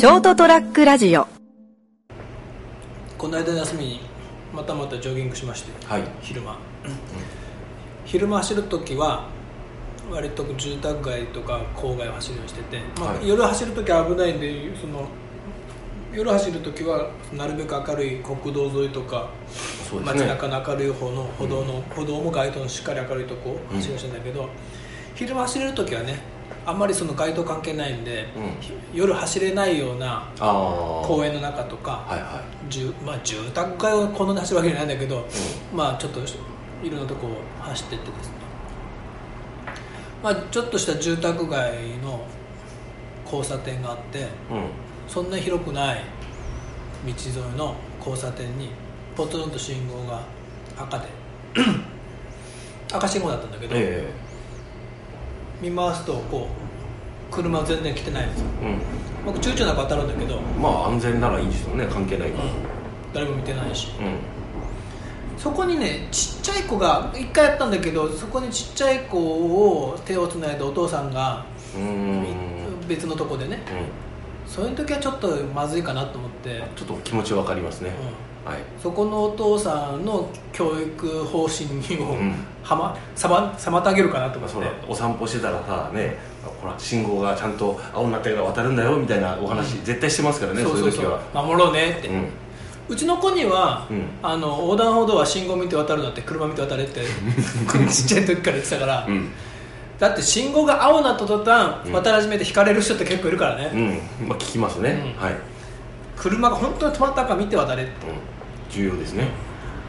ショートトラックラジオ。この間の休みにまたまたジョギングしまして、はい。昼間、昼間走るときは割と住宅街とか郊外を走るようにしてて、まあはい。夜走るときは危ないんでその夜走るときはなるべく明るい国道沿いとか、ね。中の明るい方の歩道の、歩道も街灯のしっかり明るいとこを走るようにしてんだけど、昼間走れるときはねあんまりその街灯関係ないんで、うん。ひ夜走れないような公園の中とか、はいはい。住まあ、住宅街をこんなに走るわけじゃないんだけど、まあちょっといろんなとこを走ってってですね、まあ、ちょっとした住宅街の交差点があってうん。そんな広くない道沿いの交差点にポツンと信号が赤で 赤信号だったんだけど、え見回すとこう車全然来てないんですよ。え僕躊躇なく当たるんだけど、うんまあ安全ならいいですよね関係ないから。誰も見てないし。うん。そこにねちっちゃい子が一回やったんだけどそこにちっちゃい子を手をつないでお父さんが別のとこでね。うん。そういう時はちょっとまずいかなと思って、ちょっと気持ちわかりますね。うはい。そこのお父さんの教育方針を、うんはまさま妨げるかなと思って、まあそらお散歩してたらさねほら信号がちゃんと青になってから渡るんだよみたいなお話絶対してますからねそうそうそう。そういう時は。守ろうねって、うん。うちの子には、うん。あの横断歩道は信号見て渡るなって車見て渡れって ちっちゃい時から言ってたから、うん。だって信号が青になった途端、うん。渡り始めて引かれる人って結構いるからね、うん。まあ聞きますね。うん。はい。車が本当に止まったか見て渡れって。うん。重要ですね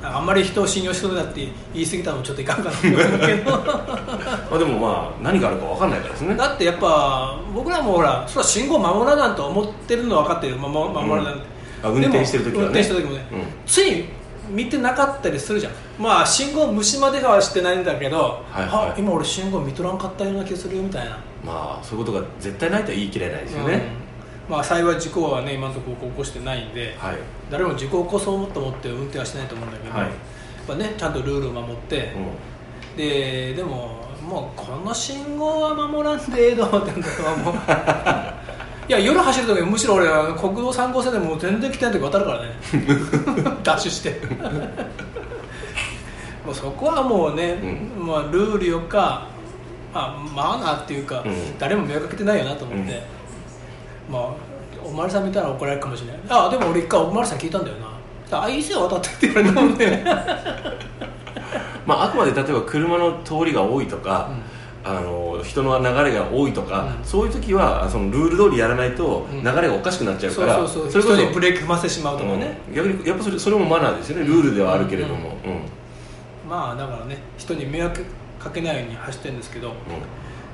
あんまり人を信用しそうだって言い過ぎたのもちょっといかんかなと思うけど。まあでもまあ何があるかわかんないからですね。だってやっぱ僕らもほらそら信号守らなんと思ってるのは分かってる。まま守らなんて、あ運転してる時はね。運転してる時もね、うん。つい見てなかったりするじゃん。まあ信号無視まではしてないんだけど、はいはい。あ今俺信号見とらんかったような気がするよみたいな、まあそういうことが絶対ないとは言い切れないですよね。うんまあ幸い事故はね今のところ起こしてないんで、はい。誰も事故を起こそうと思って運転はしないと思うんだけど、はい。やっぱねちゃんとルールを守って、うん。ででももうこの信号は守らんでええどってんだけどもう。いや夜走る時むしろ俺は国道3号線でもう全然来てない時渡るからねダッシュして。もうそこはもうね、うまあ、ルールよか、まあ、マナーっていうか、うん。誰も迷惑かけてないよなと思って、まあおまわりさん見たら怒られるかもしれない。あでも俺一回おまわりさん聞いたんだよな。あいいっすよ渡ってって言われたもんね。まああくまで例えば車の通りが多いとか、あの人の流れが多いとか、うん。そういう時はそのルール通りやらないとうん。流れがおかしくなっちゃうそから、うそうそう。れこそ人にブレーキ踏ませてしまうとかね、うん。逆にやっぱそれそれもマナーですよね。ルールではあるけれども、うんうんまあだからね人に迷惑かけないように走ってるんですけど。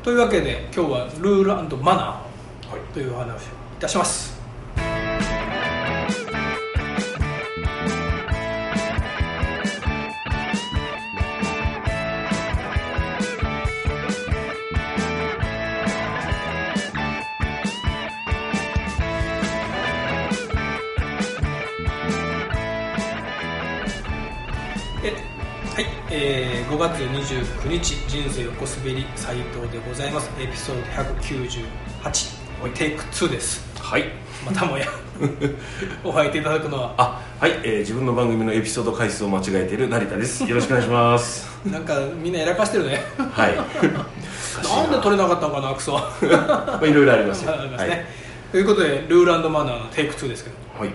というわけで今日はルールマナー。はいというお話をいたします。えはい、えー5月29日人生横滑り斉藤でございます。エピソード198テイク2です。はい。またもや。お相手いただくのは。あはい、えー自分の番組のエピソード回数を間違えている成田です。よろしくお願いします。なんかみんなやらかしてるね。はい。なんで取れなかったのかなクソ。まあいろいろありますよ。ね、はい、ということでルールマナーのテイク2ですけど。はい、う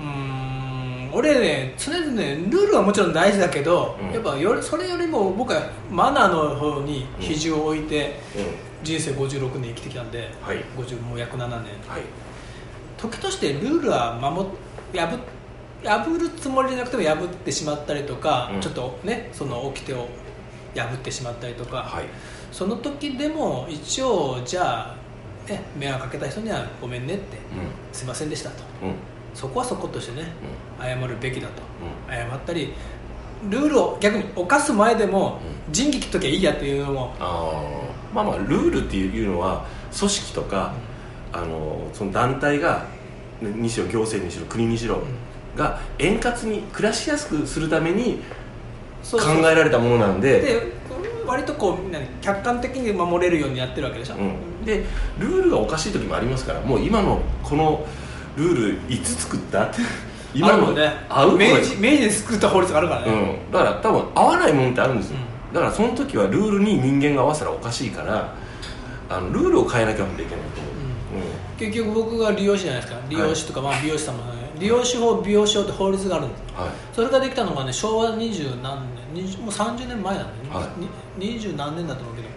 ーん俺ね常々ねルールはもちろん大事だけど、うん。やっぱよりそれよりも僕はマナーの方に比重を置いて、人生56年生きてきたんで、はい。50もう約7年。はい。時としてルールは守っ破破るつもりじゃなくても破ってしまったりとか、うん。ちょっとねその掟を破ってしまったりとか、はい。その時でも一応じゃあ、ね、迷惑かけた人にはごめんねって、うすいませんでしたと。んうん。そこはそことしてねう謝るべきだと、う謝ったりルールを逆に犯す前でもう仁義切っときゃいいやっていうのもまあまあルールっていうのは組織とか、あのその団体がねにしろ行政にしろ国にしろ、が円滑に暮らしやすくするために考そうそう。えられたものなんでで割とこう何客観的に守れるようにやってるわけでしょ、うん、でルールがおかしい時もありますからもう今のこのルールいつ作った？って今の合う？明治明治で作った法律があるからね、うん、だから多分合わないもんってあるんですよ、うだからその時はルールに人間が合わせたらおかしいからあのルールを変えなきゃいけないと思う、結局僕が利用師じゃないですか？利用師とか、まあ、美容師さんもね。利用師法美容師法って法律があるんですうんはい。それができたのがね昭和二十何年20もう30年前なんで、二十何年だと思うけど。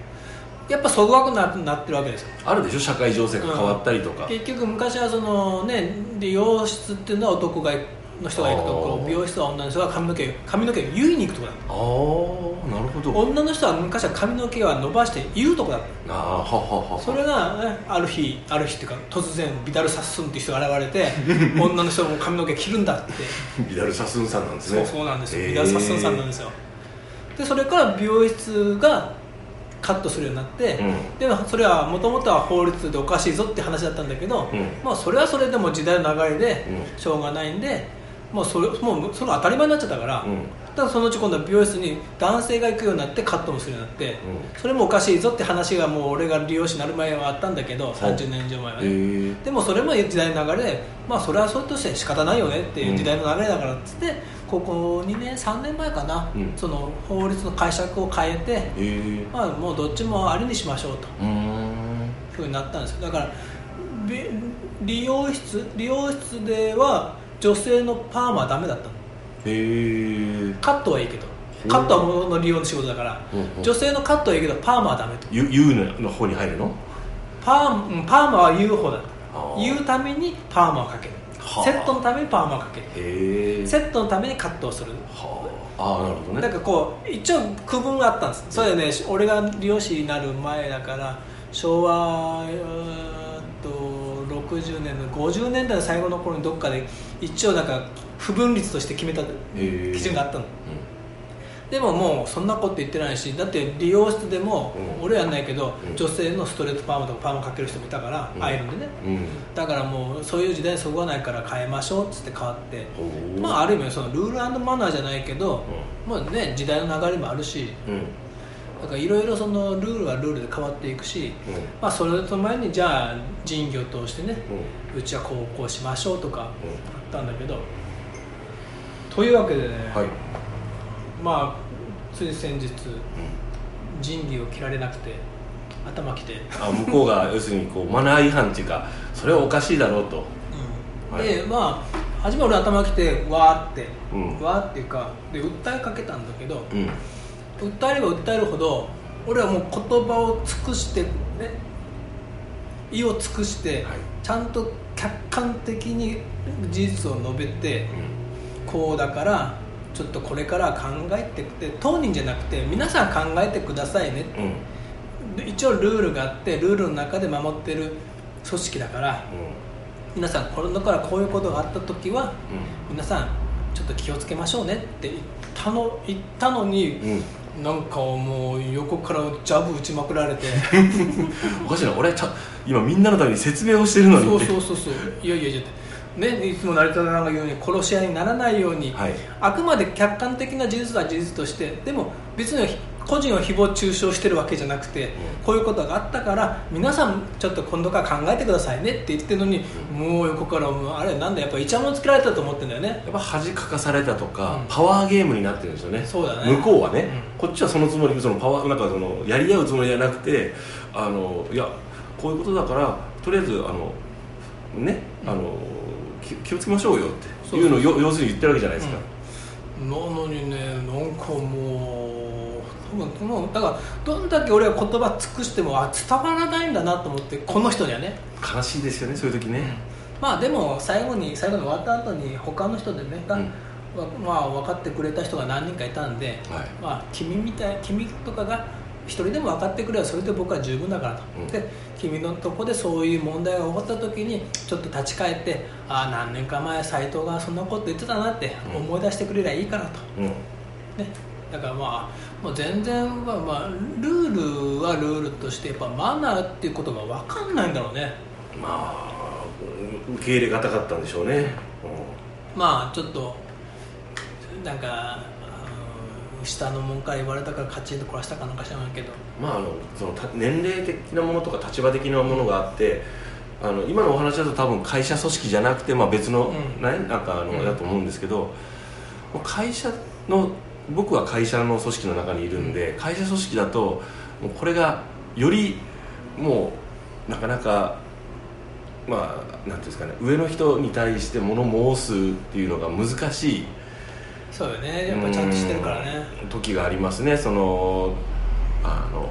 やっぱそぐわくななってるわけですよ。あるでしょ？社会情勢が変わったりとか、結局昔はそのね美容室っていうのは男がの人が行くとこ美容室は女の人が髪の毛髪の毛を結いに行くとこだああなるほど。女の人は昔は髪の毛は伸ばして言うとこだった。ああはははは。それが、ね、ある日ある日っていうか突然ビダル・サッスンっていう人が現れて 女の人も髪の毛切るんだって。ビダル・サスンさんなんですね。そうそうなんですよ、へー。ビダル・サッスンさんなんですよ。でそれから美容室がカットするようになって、うん。でもそれはもともとは法律でおかしいぞって話だったんだけど、うん。まあ、それはそれでも時代の流れでうしょうがないんで、もうそれもうそれが当たり前になっちゃったから、うん。だからそのうち今度は美容室に男性が行くようになってカットもするようになって、それもおかしいぞって話がもう俺が利用師になる前はあったんだけど30年以上前はへね、え。でもそれも時代の流れで、まあ、それはそうとして仕方ないよねっていう時代の流れだからっつって、ここ2年3年前かな、うん。その法律の解釈を変えて、へえ。まあ、もうどっちもありにしましょうと。うーん。いうふうになったんですよ。だからび理容室理容室では女性のパーマはダメだったの。へえカットはいいけど。カットはものの利用の仕事だから、うんうん。女性のカットはいいけどパーマはダメと。ゆ U の方に入るの？パーうんパーマは言う方だとあ。ー言うためにパーマをかける。はあ。セットのためにパーマをかける。へえセットのためにカットをする。はあ。ああなるほどね。なんかこう一応区分があったんです。それでね俺が理容師になる前だから昭和う60年の50年代の最後の頃にどっかで一応なんか不分率として決めた基準があったの。でももうそんなこと言ってないしだって理容室でも、うん俺はやんないけど、うん。女性のストレートパーマとかパーマかける人もいたから、うん。アイロンでね。うん。うんだからもうそういう時代にそぐわないから変えましょうっつって変わって。まあある意味そのルールマナーじゃないけど、まあね時代の流れもあるしうんだからいろいろそのルールはルールで変わっていくし、うん。まあ、それと前にじゃあ人魚を通してねうん。うちはこうこうしましょうとかあうったんだけどというわけでね、んはい。まあつい先日仁義を切られなくて頭きて、あ向こうが 要するにこうマナー違反っていうかそれはおかしいだろうと。はい。でまあ初め俺頭きてわーって、うん。わーっていうかで訴えかけたんだけどうん訴えれば訴えるほど俺はもう言葉を尽くしてね意を尽くして、はい。ちゃんと客観的に事実を述べてこうだからちょっとこれから考えてって当人じゃなくて皆さん考えてくださいね。うん。うんで一応ルールがあってルールの中で守ってる組織だから皆さんこれだからこういうことがあった時は皆さんちょっと気をつけましょうねって言ったの言ったのに、なんかもう横からジャブ打ちまくられて。おかしいな。俺ちゃ今みんなのために説明をしてるのに。そうそうそうそう。いやいやいやねいつも成田さんが言うように殺し合いにならないように、はい。あくまで客観的な事実は事実として。でも別に個人を誹謗中傷してるわけじゃなくて、こういうことがあったから皆さんちょっと今度から考えてくださいねって言ってるのに、もう横からもうあれなんだやっぱイチャモンつけられたと思ってんだよね。やっぱ恥かかされたとか、うん。パワーゲームになってるんですよね。そうだね。向こうはね、うこっちはそのつもりそのパワーなんかそのやり合うつもりじゃなくてあのいやこういうことだからとりあえずあのねあの気気をつけましょうよっていうのをよ要するに言ってるわけじゃないですか、なのにねなんかもうもうだからどんだけ俺は言葉尽くしてもあ伝わらないんだなと思ってこの人にはね。悲しいですよねそういう時ね、まあでも最後に最後に終わった後に他の人でねが、うんわまあ分かってくれた人が何人かいたんで、はい。まあ君みたい君とかが一人でも分かってくればそれで僕は十分だからと、うん。で君のとこでそういう問題が起こった時にちょっと立ち返ってああ何年か前斎藤がそんなこと言ってたなってうん思い出してくれりゃいいかなと、うん。ね、だからまあもう全然、まあまあ、ルールはルールとしてやっぱマナーっていうことが分かんないんだろうね。まあ受け入れがたかったんでしょうね、まあちょっとなんか、下の門から言われたからカチンと殺したかなんか知らないけど。まああのそのた年齢的なものとか立場的なものがあってあの今のお話だと多分会社組織じゃなくて、まあ、別の、うん。ね、なんかあの、うん。だと思うんですけど会社の僕は会社の組織の中にいるんで、会社組織だともうこれがよりもうなかなかまあなんていうんですかね上の人に対して物申すっていうのが難しいそうよね。やっぱちゃんとしてるからね。うん時がありますね。そのあの、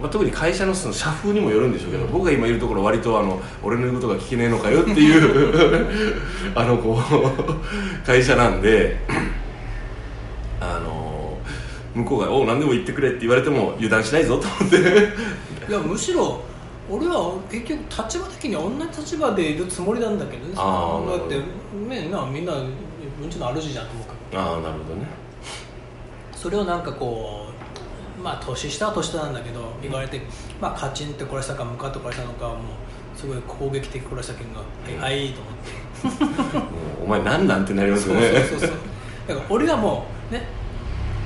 まあ、特に会社のその社風にもよるんでしょうけど、僕が今いるところ割とあの俺の言うことが聞けねえのかよっていう あのこう会社なんで向こうが「おう何でも言ってくれ」って言われても油断しないぞと思って。いやむしろ俺は結局立場的には同じ立場でいるつもりなんだけどね。あーだってねなみんなうんちの主じゃんと思うからああなるほどね。それをなんかこうまあ年下は年下なんだけど言われて、まあ、カチンって殺したか向かって殺したのかもうすごい攻撃的殺したけんが「はいはい」と思って。お前何なんてなりますよね。そうそうそうだから俺がもうね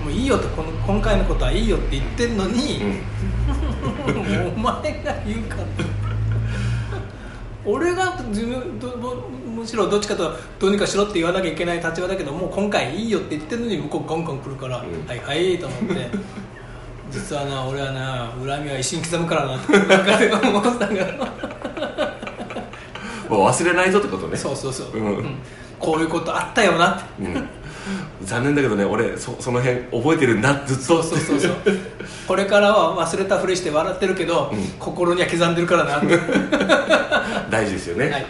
もういいよとこの今回のことはいいよって言ってんのに、うん。お前が言うから。俺が自分どどむしろどっちかとどうにかしろって言わなきゃいけない立場だけどもう今回いいよって言ってるのに向こうゴンゴン来るから、うん。はいはいと思って。実はな俺はな恨みは一瞬刻むからなって思ってたからもう忘れないぞってことね。そうそうそう、うん。うん。こういうことあったよなって。うん残念だけどね俺そその辺覚えてるんだずっと。そうそうそう これからは忘れたふりして笑ってるけど、うん。心には刻んでるからな。大事ですよね、はい、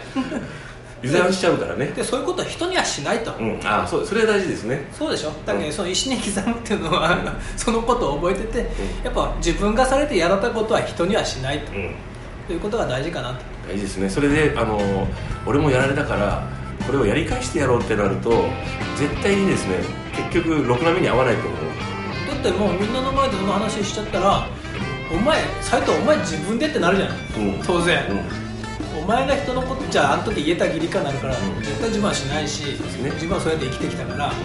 油断しちゃうからね。でそういうことは人にはしないと、うん。ああそうそれは大事ですね。そうでしょ？だけど、うんその石に刻むっていうのは、そのことを覚えてて、やっぱ自分がされてやられたことは人にはしないと,、うん。ということが大事かなと。大事ですね。それであの俺もやられたからこれをやり返してやろうってなると絶対にですね結局ろくな目に遭わないと思う。だってもうみんなの前でその話しちゃったらお前斎藤お前自分でってなるじゃん、うん。当然、うお前が人のことじゃああの時言えた義理かなるから、ん。絶対自分はしないし、すね。自分はそうやって生きてきたから、ん。こ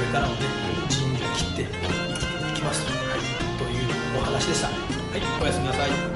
れからもね人流切って生きていきますと,、というお話でした。はい。おやすみなさい